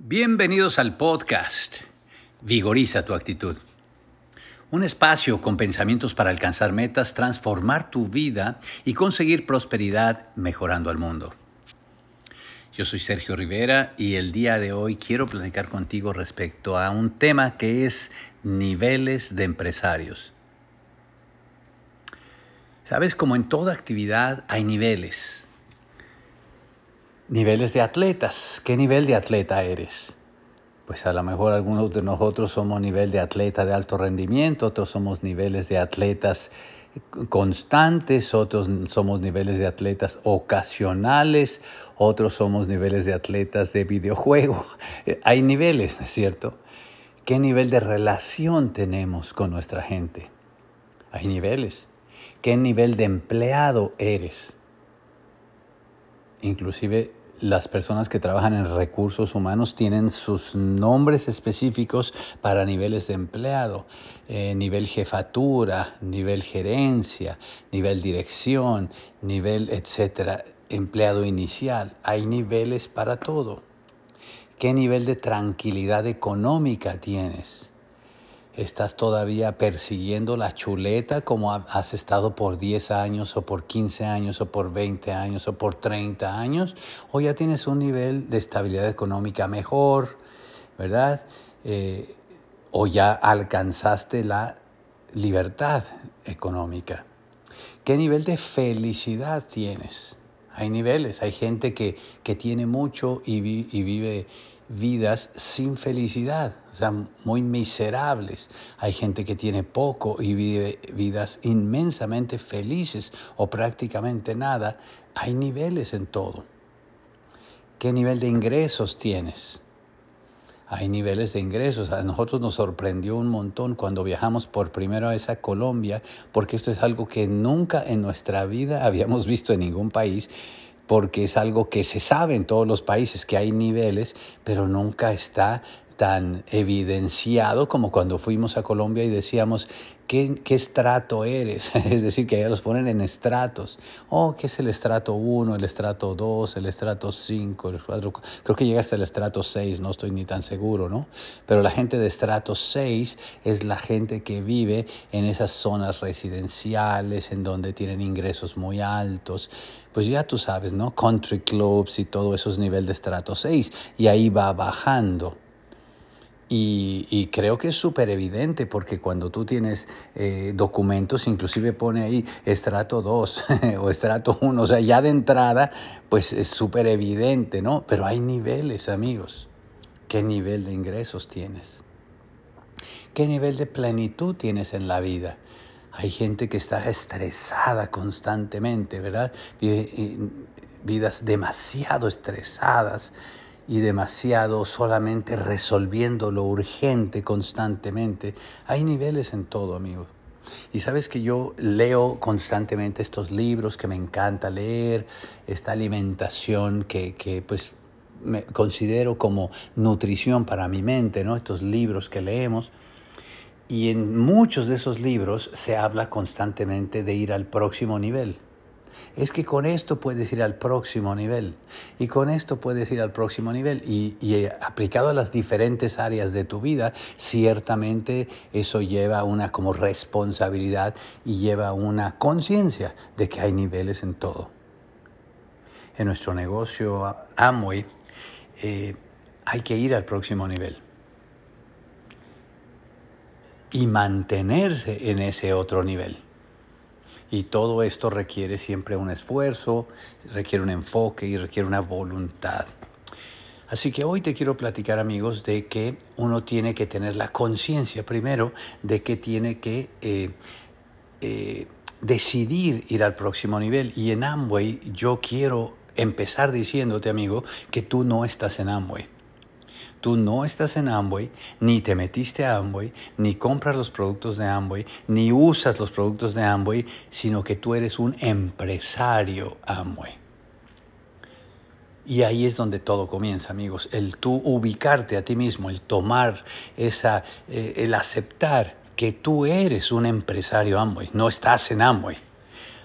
Bienvenidos al podcast Vigoriza tu actitud. Un espacio con pensamientos para alcanzar metas, transformar tu vida y conseguir prosperidad mejorando al mundo. Yo soy Sergio Rivera y el día de hoy quiero platicar contigo respecto a un tema que es niveles de empresarios. Sabes, como en toda actividad hay niveles. Niveles de atletas. ¿Qué nivel de atleta eres? Pues a lo mejor algunos de nosotros somos nivel de atleta de alto rendimiento, otros somos niveles de atletas constantes, otros somos niveles de atletas ocasionales, otros somos niveles de atletas de videojuego. Hay niveles, ¿cierto? ¿Qué nivel de relación tenemos con nuestra gente? Hay niveles. ¿Qué nivel de empleado eres? Inclusive las personas que trabajan en recursos humanos tienen sus nombres específicos para niveles de empleado, eh, nivel jefatura, nivel gerencia, nivel dirección, nivel etcétera, empleado inicial. Hay niveles para todo. ¿Qué nivel de tranquilidad económica tienes? Estás todavía persiguiendo la chuleta como has estado por 10 años o por 15 años o por 20 años o por 30 años, o ya tienes un nivel de estabilidad económica mejor, ¿verdad? Eh, o ya alcanzaste la libertad económica. ¿Qué nivel de felicidad tienes? Hay niveles, hay gente que, que tiene mucho y, y vive vidas sin felicidad, muy miserables. Hay gente que tiene poco y vive vidas inmensamente felices o prácticamente nada. Hay niveles en todo. ¿Qué nivel de ingresos tienes? Hay niveles de ingresos. A nosotros nos sorprendió un montón cuando viajamos por primera vez a Colombia, porque esto es algo que nunca en nuestra vida habíamos visto en ningún país porque es algo que se sabe en todos los países, que hay niveles, pero nunca está tan evidenciado como cuando fuimos a Colombia y decíamos, ¿qué, qué estrato eres? es decir, que ya los ponen en estratos. Oh, ¿qué es el estrato 1, el estrato 2, el estrato 5, el Creo que llega hasta el estrato 6, no estoy ni tan seguro, ¿no? Pero la gente de estrato 6 es la gente que vive en esas zonas residenciales, en donde tienen ingresos muy altos. Pues ya tú sabes, ¿no? Country clubs y todo eso es nivel de estrato 6. Y ahí va bajando. Y, creo que es súper evidente porque cuando tú tienes eh, documentos, inclusive pone ahí estrato 2 o estrato 1, o sea, ya de entrada, pues es súper evidente, ¿no? Pero hay niveles, amigos. ¿Qué nivel de ingresos tienes? ¿Qué nivel de plenitud tienes en la vida? Hay gente que está estresada constantemente, ¿verdad? Eh, vidas demasiado estresadas y demasiado solamente resolviendo lo urgente constantemente. Hay niveles en todo, amigo. Y sabes que yo leo constantemente estos libros que me encanta leer, esta alimentación que, que pues me considero como nutrición para mi mente, ¿no? Estos libros que leemos. Y en muchos de esos libros se habla constantemente de ir al próximo nivel es que con esto puedes ir al próximo nivel y con esto puedes ir al próximo nivel y, eh, aplicado a las diferentes áreas de tu vida, ciertamente eso lleva una como responsabilidad y lleva una conciencia de que hay niveles en todo. En nuestro negocio Amway eh, hay que ir al próximo nivel y mantenerse en ese otro nivel. Y todo esto requiere siempre un esfuerzo, requiere un enfoque y requiere una voluntad. Así que hoy te quiero platicar amigos de que uno tiene que tener la conciencia primero de que tiene que eh, eh, decidir ir al próximo nivel. Y en Amway yo quiero empezar diciéndote amigo que tú no estás en Amway. Tú no estás en Amway, ni te metiste a Amway, ni compras los productos de Amway, ni usas los productos de Amway, sino que tú eres un empresario Amway. Y ahí es donde todo comienza, amigos. El tú ubicarte a ti mismo, el tomar esa, eh, el aceptar que tú eres un empresario Amway, no estás en Amway.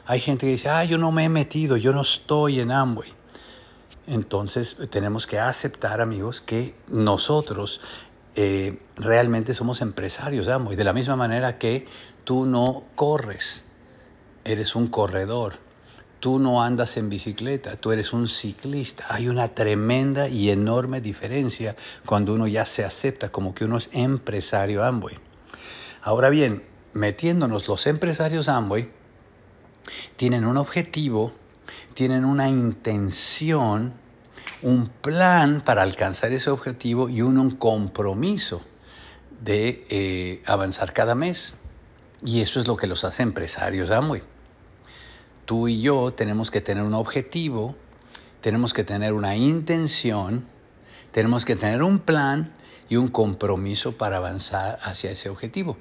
Hay gente que dice, ah, yo no me he metido, yo no estoy en Amway. Entonces tenemos que aceptar, amigos, que nosotros eh, realmente somos empresarios Amway. De la misma manera que tú no corres, eres un corredor. Tú no andas en bicicleta, tú eres un ciclista. Hay una tremenda y enorme diferencia cuando uno ya se acepta como que uno es empresario Amway. Ahora bien, metiéndonos los empresarios Amway, tienen un objetivo, tienen una intención, un plan para alcanzar ese objetivo y un, compromiso de eh, avanzar cada mes. Y eso es lo que los hace empresarios Amway. Tú y yo tenemos que tener un objetivo, tenemos que tener una intención, tenemos que tener un plan y un compromiso para avanzar hacia ese objetivo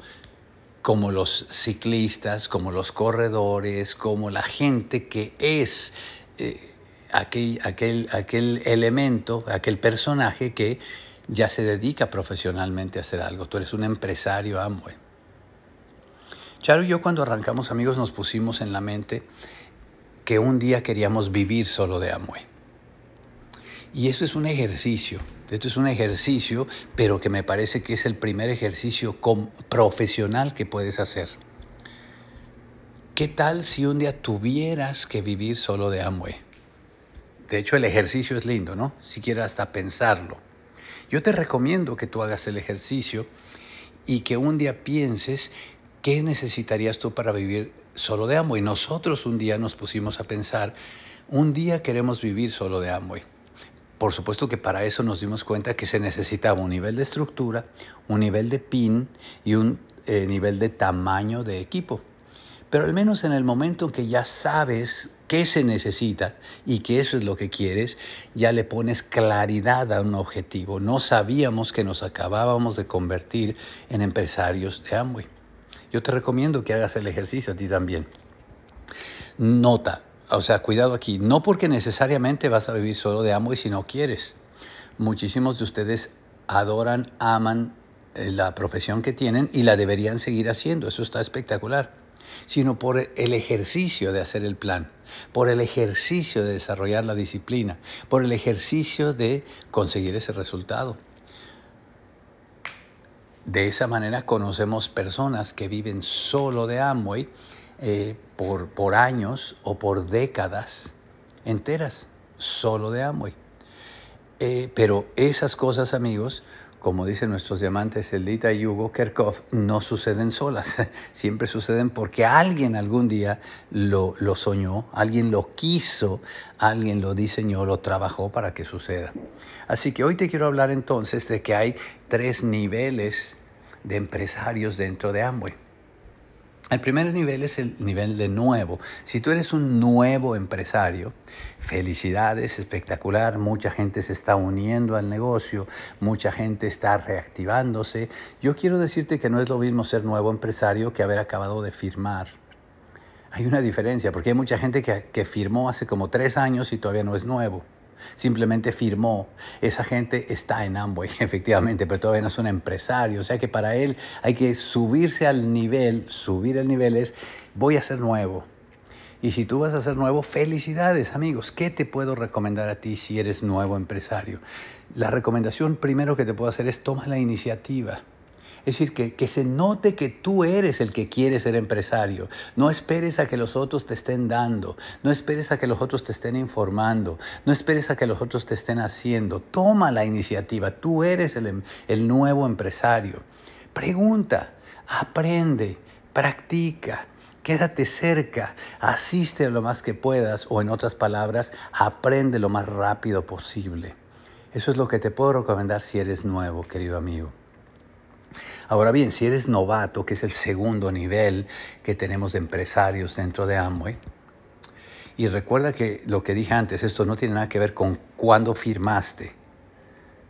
como los ciclistas, como los corredores, como la gente que es eh, aquel, aquel, aquel elemento, aquel personaje que ya se dedica profesionalmente a hacer algo. Tú eres un empresario Amway. Charo y yo cuando arrancamos amigos nos pusimos en la mente que un día queríamos vivir solo de Amway. Y eso es un ejercicio esto es un ejercicio, pero que me parece que es el primer ejercicio profesional que puedes hacer. ¿Qué tal si un día tuvieras que vivir solo de Amway? De hecho, el ejercicio es lindo, ¿no? Si quieres hasta pensarlo. Yo te recomiendo que tú hagas el ejercicio y que un día pienses qué necesitarías tú para vivir solo de Amway. Nosotros un día nos pusimos a pensar, un día queremos vivir solo de Amway. Por supuesto que para eso nos dimos cuenta que se necesitaba un nivel de estructura, un nivel de pin y un eh, nivel de tamaño de equipo. Pero al menos en el momento en que ya sabes qué se necesita y que eso es lo que quieres, ya le pones claridad a un objetivo. No sabíamos que nos acabábamos de convertir en empresarios de Amway. Yo te recomiendo que hagas el ejercicio a ti también. Nota, o sea, cuidado aquí, no porque necesariamente vas a vivir solo de Amway si no quieres. Muchísimos de ustedes adoran, aman eh, la profesión que tienen y la deberían seguir haciendo, eso está espectacular, sino por el ejercicio de hacer el plan, por el ejercicio de desarrollar la disciplina, por el ejercicio de conseguir ese resultado. De esa manera conocemos personas que viven solo de Amway eh, por, por años o por décadas enteras, solo de Amway. Eh, pero esas cosas, amigos, como dicen nuestros diamantes Eldita y Hugo Kerkhoff, no suceden solas, siempre suceden porque alguien algún día lo, lo, soñó, alguien lo quiso, alguien lo diseñó, lo trabajó para que suceda. Así que hoy te quiero hablar entonces de que hay tres niveles de empresarios dentro de Amway. El primer nivel es el nivel de nuevo. Si tú eres un nuevo empresario, felicidades, espectacular, mucha gente se está uniendo al negocio, mucha gente está reactivándose. Yo quiero decirte que no es lo mismo ser nuevo empresario que haber acabado de firmar. Hay una diferencia, porque hay mucha gente que, que firmó hace como tres años y todavía no es nuevo simplemente firmó. Esa gente está en Amway, efectivamente, pero todavía no es un empresario. O sea que para él hay que subirse al nivel, subir el nivel es, voy a ser nuevo. Y si tú vas a ser nuevo, felicidades amigos. ¿Qué te puedo recomendar a ti si eres nuevo empresario? La recomendación primero que te puedo hacer es toma la iniciativa. Es decir, que, que, se note que tú eres el que quiere ser empresario. No esperes a que los otros te estén dando. No esperes a que los otros te estén informando. No esperes a que los otros te estén haciendo. Toma la iniciativa. Tú eres el, em, el nuevo empresario. Pregunta, aprende, practica. Quédate cerca, asiste lo más que puedas o en otras palabras, aprende lo más rápido posible. Eso es lo que te puedo recomendar si eres nuevo, querido amigo. Ahora bien, si eres novato, que es el segundo nivel que tenemos de empresarios dentro de Amway, y recuerda que lo que dije antes, esto no tiene nada que ver con cuándo firmaste.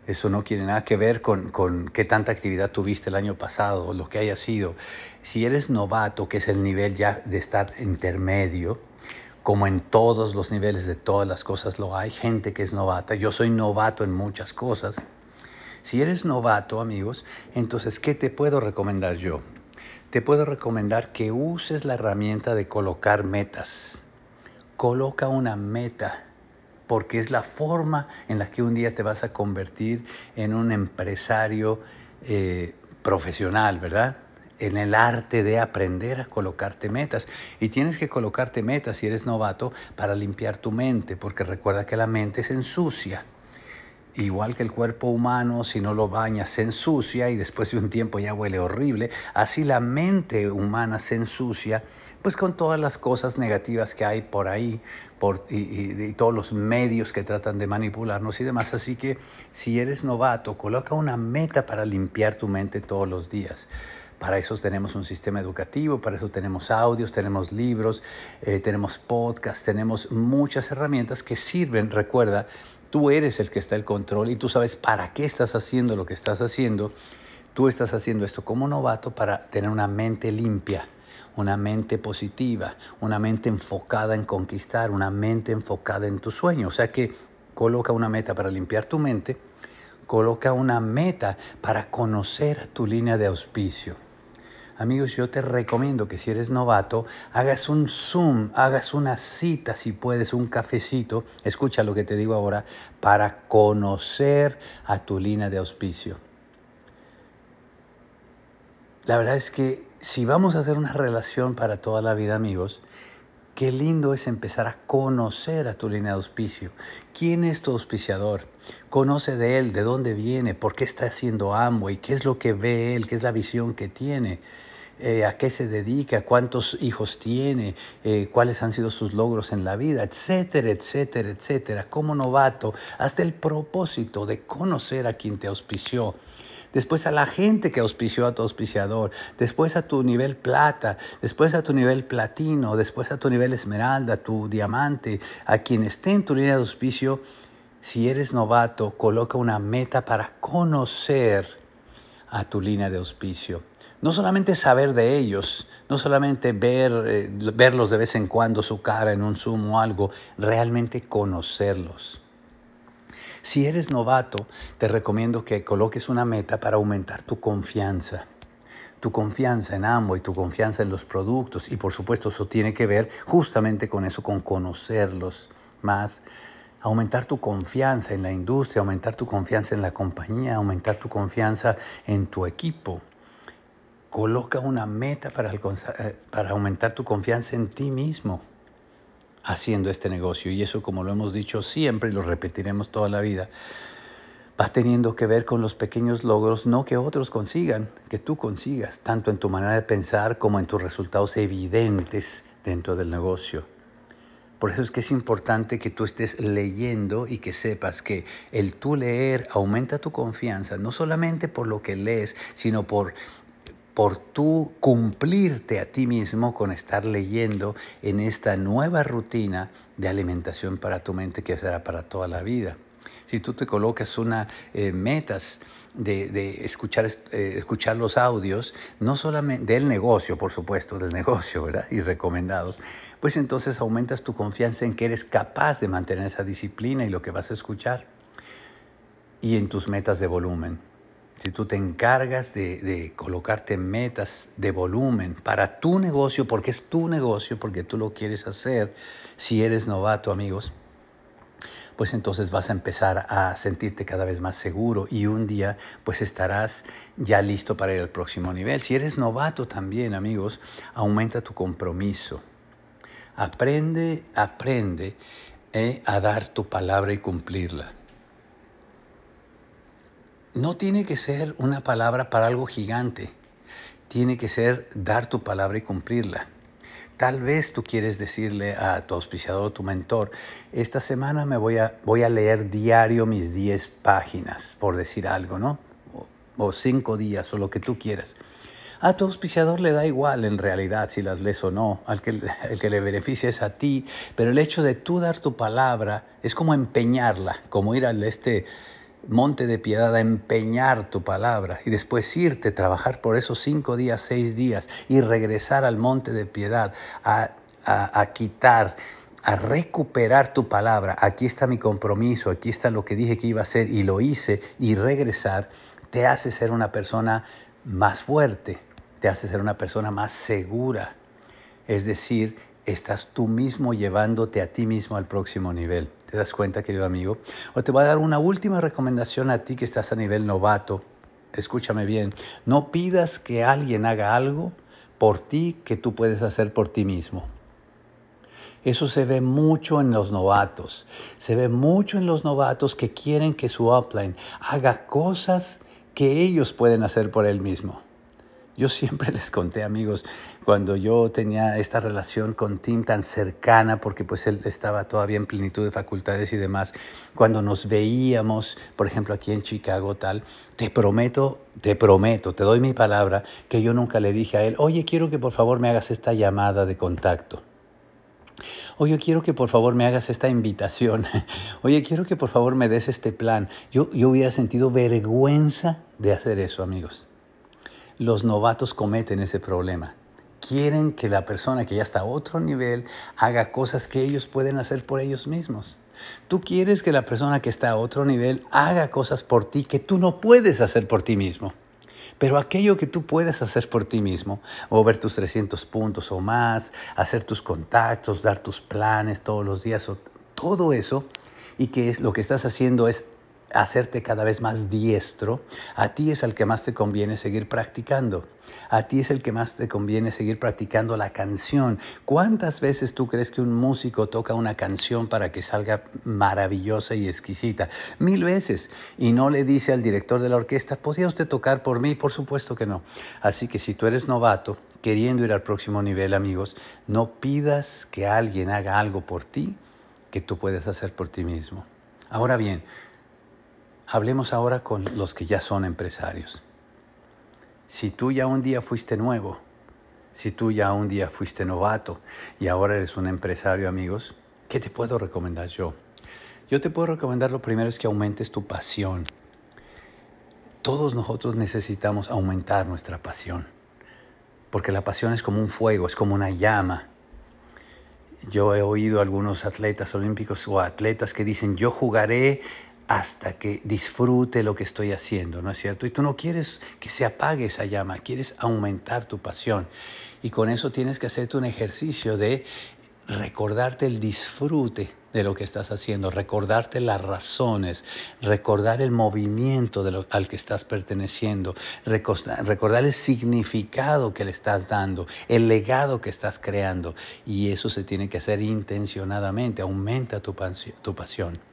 Eso no tiene nada que ver con, con, qué tanta actividad tuviste el año pasado o lo que haya sido. Si eres novato, que es el nivel ya de estar intermedio, como en todos los niveles de todas las cosas lo hay, gente que es novata. Yo soy novato en muchas cosas. Si eres novato, amigos, entonces, ¿qué te puedo recomendar yo? Te puedo recomendar que uses la herramienta de colocar metas. Coloca una meta porque es la forma en la que un día te vas a convertir en un empresario eh, profesional, ¿verdad? En el arte de aprender a colocarte metas. Y tienes que colocarte metas si eres novato para limpiar tu mente, porque recuerda que la mente se ensucia. Igual que el cuerpo humano, si no lo bañas, se ensucia y después de un tiempo ya huele horrible. Así la mente humana se ensucia, pues con todas las cosas negativas que hay por ahí por, y, todos los medios que tratan de manipularnos y demás. Así que si eres novato, coloca una meta para limpiar tu mente todos los días. Para eso tenemos un sistema educativo, para eso tenemos audios, tenemos libros, eh, tenemos podcasts, tenemos muchas herramientas que sirven, recuerda, Tú eres el que está el control y tú sabes para qué estás haciendo lo que estás haciendo. Tú estás haciendo esto como novato para tener una mente limpia, una mente positiva, una mente enfocada en conquistar, una mente enfocada en tu sueño. O sea que coloca una meta para limpiar tu mente, coloca una meta para conocer tu línea de auspicio. Amigos, yo te recomiendo que si eres novato, hagas un Zoom, hagas una cita, si puedes, un cafecito, escucha lo que te digo ahora, para conocer a tu línea de auspicio. La verdad es que si vamos a hacer una relación para toda la vida, amigos, qué lindo es empezar a conocer a tu línea de auspicio. ¿Quién es tu auspiciador? Conoce de él, de dónde viene, por qué está haciendo y qué es lo que ve él, qué es la visión que tiene. Eh, a qué se dedica, cuántos hijos tiene, eh, cuáles han sido sus logros en la vida, etcétera, etcétera, etcétera. Como novato, hasta el propósito de conocer a quien te auspició después a la gente que auspició a tu auspiciador, después a tu nivel plata, después a tu nivel platino, después a tu nivel esmeralda, tu diamante, a quien esté en tu línea de auspicio, si eres novato, coloca una meta para conocer a tu línea de auspicio. No solamente saber de ellos, no solamente ver, eh, verlos de vez en cuando su cara en un Zoom o algo, realmente conocerlos. Si eres novato, te recomiendo que coloques una meta para aumentar tu confianza. Tu confianza en ambos y tu confianza en los productos. Y por supuesto eso tiene que ver justamente con eso, con conocerlos más. Aumentar tu confianza en la industria, aumentar tu confianza en la compañía, aumentar tu confianza en tu equipo. Coloca una meta para, eh, para aumentar tu confianza en ti mismo haciendo este negocio. Y eso, como lo hemos dicho siempre y lo repetiremos toda la vida, va teniendo que ver con los pequeños logros, no que otros consigan, que tú consigas, tanto en tu manera de pensar como en tus resultados evidentes dentro del negocio. Por eso es que es importante que tú estés leyendo y que sepas que el tú leer aumenta tu confianza, no solamente por lo que lees, sino por por tú cumplirte a ti mismo con estar leyendo en esta nueva rutina de alimentación para tu mente que será para toda la vida. Si tú te colocas una eh, metas de, escuchar, eh, escuchar los audios, no solamente del negocio, por supuesto, del negocio, ¿verdad? Y recomendados, pues entonces aumentas tu confianza en que eres capaz de mantener esa disciplina y lo que vas a escuchar y en tus metas de volumen si tú te encargas de, colocarte metas de volumen para tu negocio, porque es tu negocio, porque tú lo quieres hacer, si eres novato, amigos, pues entonces vas a empezar a sentirte cada vez más seguro y un día pues estarás ya listo para ir al próximo nivel. Si eres novato también, amigos, aumenta tu compromiso. Aprende, aprende eh, a dar tu palabra y cumplirla no tiene que ser una palabra para algo gigante. Tiene que ser dar tu palabra y cumplirla. Tal vez tú quieres decirle a tu auspiciador tu mentor, esta semana me voy a, voy a leer diario mis 10 páginas, por decir algo, ¿no? O, 5 días o lo que tú quieras. A tu auspiciador le da igual en realidad si las lees o no, al que, el que le beneficia es a ti, pero el hecho de tú dar tu palabra es como empeñarla, como ir al este monte de piedad a empeñar tu palabra y después irte, trabajar por esos cinco días, seis días y regresar al monte de piedad a, a, quitar, a recuperar tu palabra. Aquí está mi compromiso, aquí está lo que dije que iba a hacer y lo hice y regresar, te hace ser una persona más fuerte, te hace ser una persona más segura. Es decir, estás tú mismo llevándote a ti mismo al próximo nivel. ¿Te das cuenta, querido amigo? O te voy a dar una última recomendación a ti que estás a nivel novato. Escúchame bien, no pidas que alguien haga algo por ti que tú puedes hacer por ti mismo. Eso se ve mucho en los novatos. Se ve mucho en los novatos que quieren que su upline haga cosas que ellos pueden hacer por él mismo. Yo siempre les conté, amigos, cuando yo tenía esta relación con Tim tan cercana, porque pues él estaba todavía en plenitud de facultades y demás, cuando nos veíamos, por ejemplo, aquí en Chicago, tal, te prometo, te prometo, te doy mi palabra, que yo nunca le dije a él, oye, quiero que por favor me hagas esta llamada de contacto. Oye, quiero que por favor me hagas esta invitación. Oye, quiero que por favor me des este plan. Yo, yo hubiera sentido vergüenza de hacer eso, amigos los novatos cometen ese problema. Quieren que la persona que ya está a otro nivel haga cosas que ellos pueden hacer por ellos mismos. Tú quieres que la persona que está a otro nivel haga cosas por ti que tú no puedes hacer por ti mismo. Pero aquello que tú puedes hacer por ti mismo, mover tus 300 puntos o más, hacer tus contactos, dar tus planes todos los días, todo eso, y que es, lo que estás haciendo es hacerte cada vez más diestro, a ti es el que más te conviene seguir practicando. A ti es el que más te conviene seguir practicando la canción. ¿Cuántas veces tú crees que un músico toca una canción para que salga maravillosa y exquisita? Mil veces. Y no le dice al director de la orquesta, ¿podría usted tocar por mí? Por supuesto que no. Así que si tú eres novato, queriendo ir al próximo nivel, amigos, no pidas que alguien haga algo por ti que tú puedes hacer por ti mismo. Ahora bien, Hablemos ahora con los que ya son empresarios. Si tú ya un día fuiste nuevo, si tú ya un día fuiste novato y ahora eres un empresario, amigos, ¿qué te puedo recomendar yo? Yo te puedo recomendar lo primero es que aumentes tu pasión. Todos nosotros necesitamos aumentar nuestra pasión, porque la pasión es como un fuego, es como una llama. Yo he oído a algunos atletas olímpicos o atletas que dicen, yo jugaré hasta que disfrute lo que estoy haciendo, ¿no es cierto? Y tú no quieres que se apague esa llama, quieres aumentar tu pasión. Y con eso tienes que hacerte un ejercicio de recordarte el disfrute de lo que estás haciendo, recordarte las razones, recordar el movimiento de lo, al que estás perteneciendo, recordar, el significado que le estás dando, el legado que estás creando. Y eso se tiene que hacer intencionadamente, aumenta tu, tu pasión.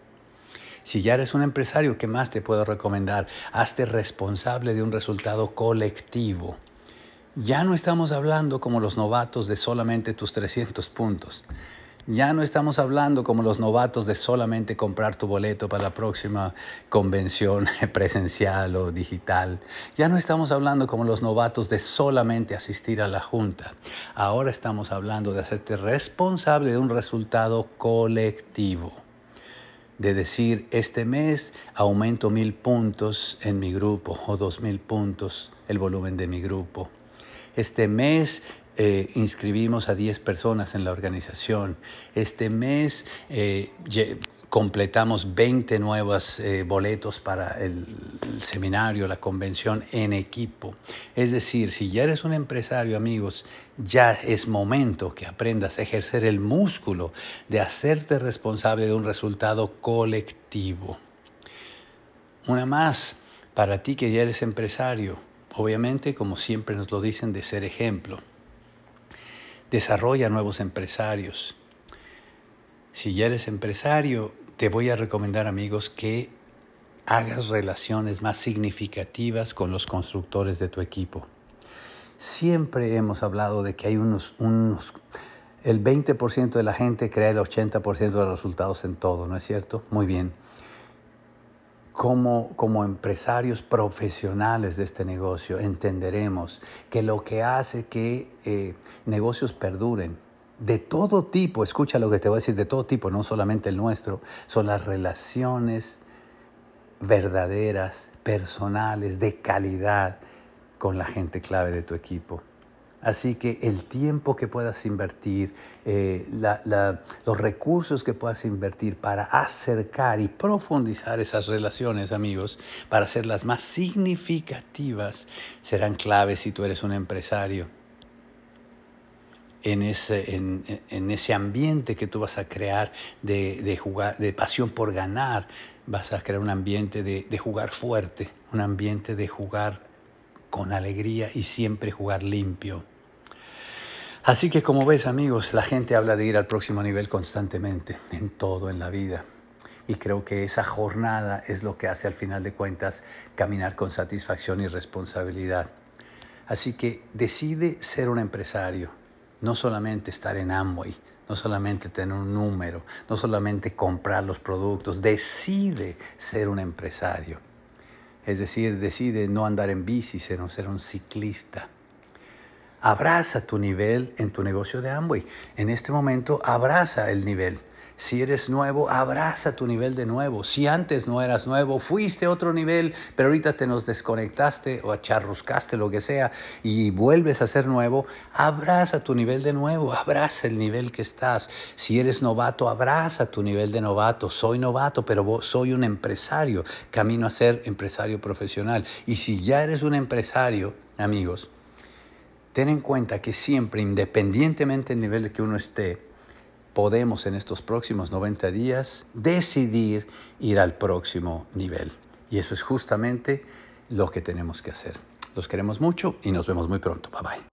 Si ya eres un empresario, ¿qué más te puedo recomendar? Hazte responsable de un resultado colectivo. Ya no estamos hablando como los novatos de solamente tus 300 puntos. Ya no estamos hablando como los novatos de solamente comprar tu boleto para la próxima convención presencial o digital. Ya no estamos hablando como los novatos de solamente asistir a la junta. Ahora estamos hablando de hacerte responsable de un resultado colectivo de decir, este mes aumento mil puntos en mi grupo o dos mil puntos el volumen de mi grupo. Este mes eh, inscribimos a 10 personas en la organización. Este mes eh, completamos 20 nuevos eh, boletos para el, seminario, la convención en equipo. Es decir, si ya eres un empresario, amigos, ya es momento que aprendas a ejercer el músculo de hacerte responsable de un resultado colectivo. Una más, para ti que ya eres empresario, obviamente, como siempre nos lo dicen, de ser ejemplo desarrolla nuevos empresarios. Si ya eres empresario, te voy a recomendar, amigos, que hagas relaciones más significativas con los constructores de tu equipo. Siempre hemos hablado de que hay unos, unos el 20% de la gente crea el 80% de los resultados en todo, ¿no es cierto? Muy bien como, como empresarios profesionales de este negocio entenderemos que lo que hace que eh, negocios perduren de todo tipo, escucha lo que te voy a decir, de todo tipo, no solamente el nuestro, son las relaciones verdaderas, personales, de calidad con la gente clave de tu equipo. Así que el tiempo que puedas invertir, eh, los recursos que puedas invertir para acercar y profundizar esas relaciones, amigos, para hacerlas más significativas, serán claves si tú eres un empresario. En ese, en, ese ambiente que tú vas a crear de, de, jugar, de pasión por ganar, vas a crear un ambiente de, de jugar fuerte, un ambiente de jugar con alegría y siempre jugar limpio. Así que como ves amigos, la gente habla de ir al próximo nivel constantemente, en todo en la vida. Y creo que esa jornada es lo que hace al final de cuentas caminar con satisfacción y responsabilidad. Así que decide ser un empresario, no solamente estar en Amway, no solamente tener un número, no solamente comprar los productos, decide ser un empresario. Es decir, decide no andar en bici, sino ser un ciclista. Abraza tu nivel en tu negocio de Amway. En este momento, abraza el nivel. Si eres nuevo, abraza tu nivel de nuevo. Si antes no eras nuevo, fuiste a otro nivel, pero ahorita te nos desconectaste o acharruscaste, lo que sea, y vuelves a ser nuevo, abraza tu nivel de nuevo, abraza el nivel que estás. Si eres novato, abraza tu nivel de novato. Soy novato, pero soy un empresario, camino a ser empresario profesional. Y si ya eres un empresario, amigos, ten en cuenta que siempre, independientemente del nivel que uno esté, podemos en estos próximos 90 días decidir ir al próximo nivel. Y eso es justamente lo que tenemos que hacer. Los queremos mucho y nos vemos muy pronto. Bye bye.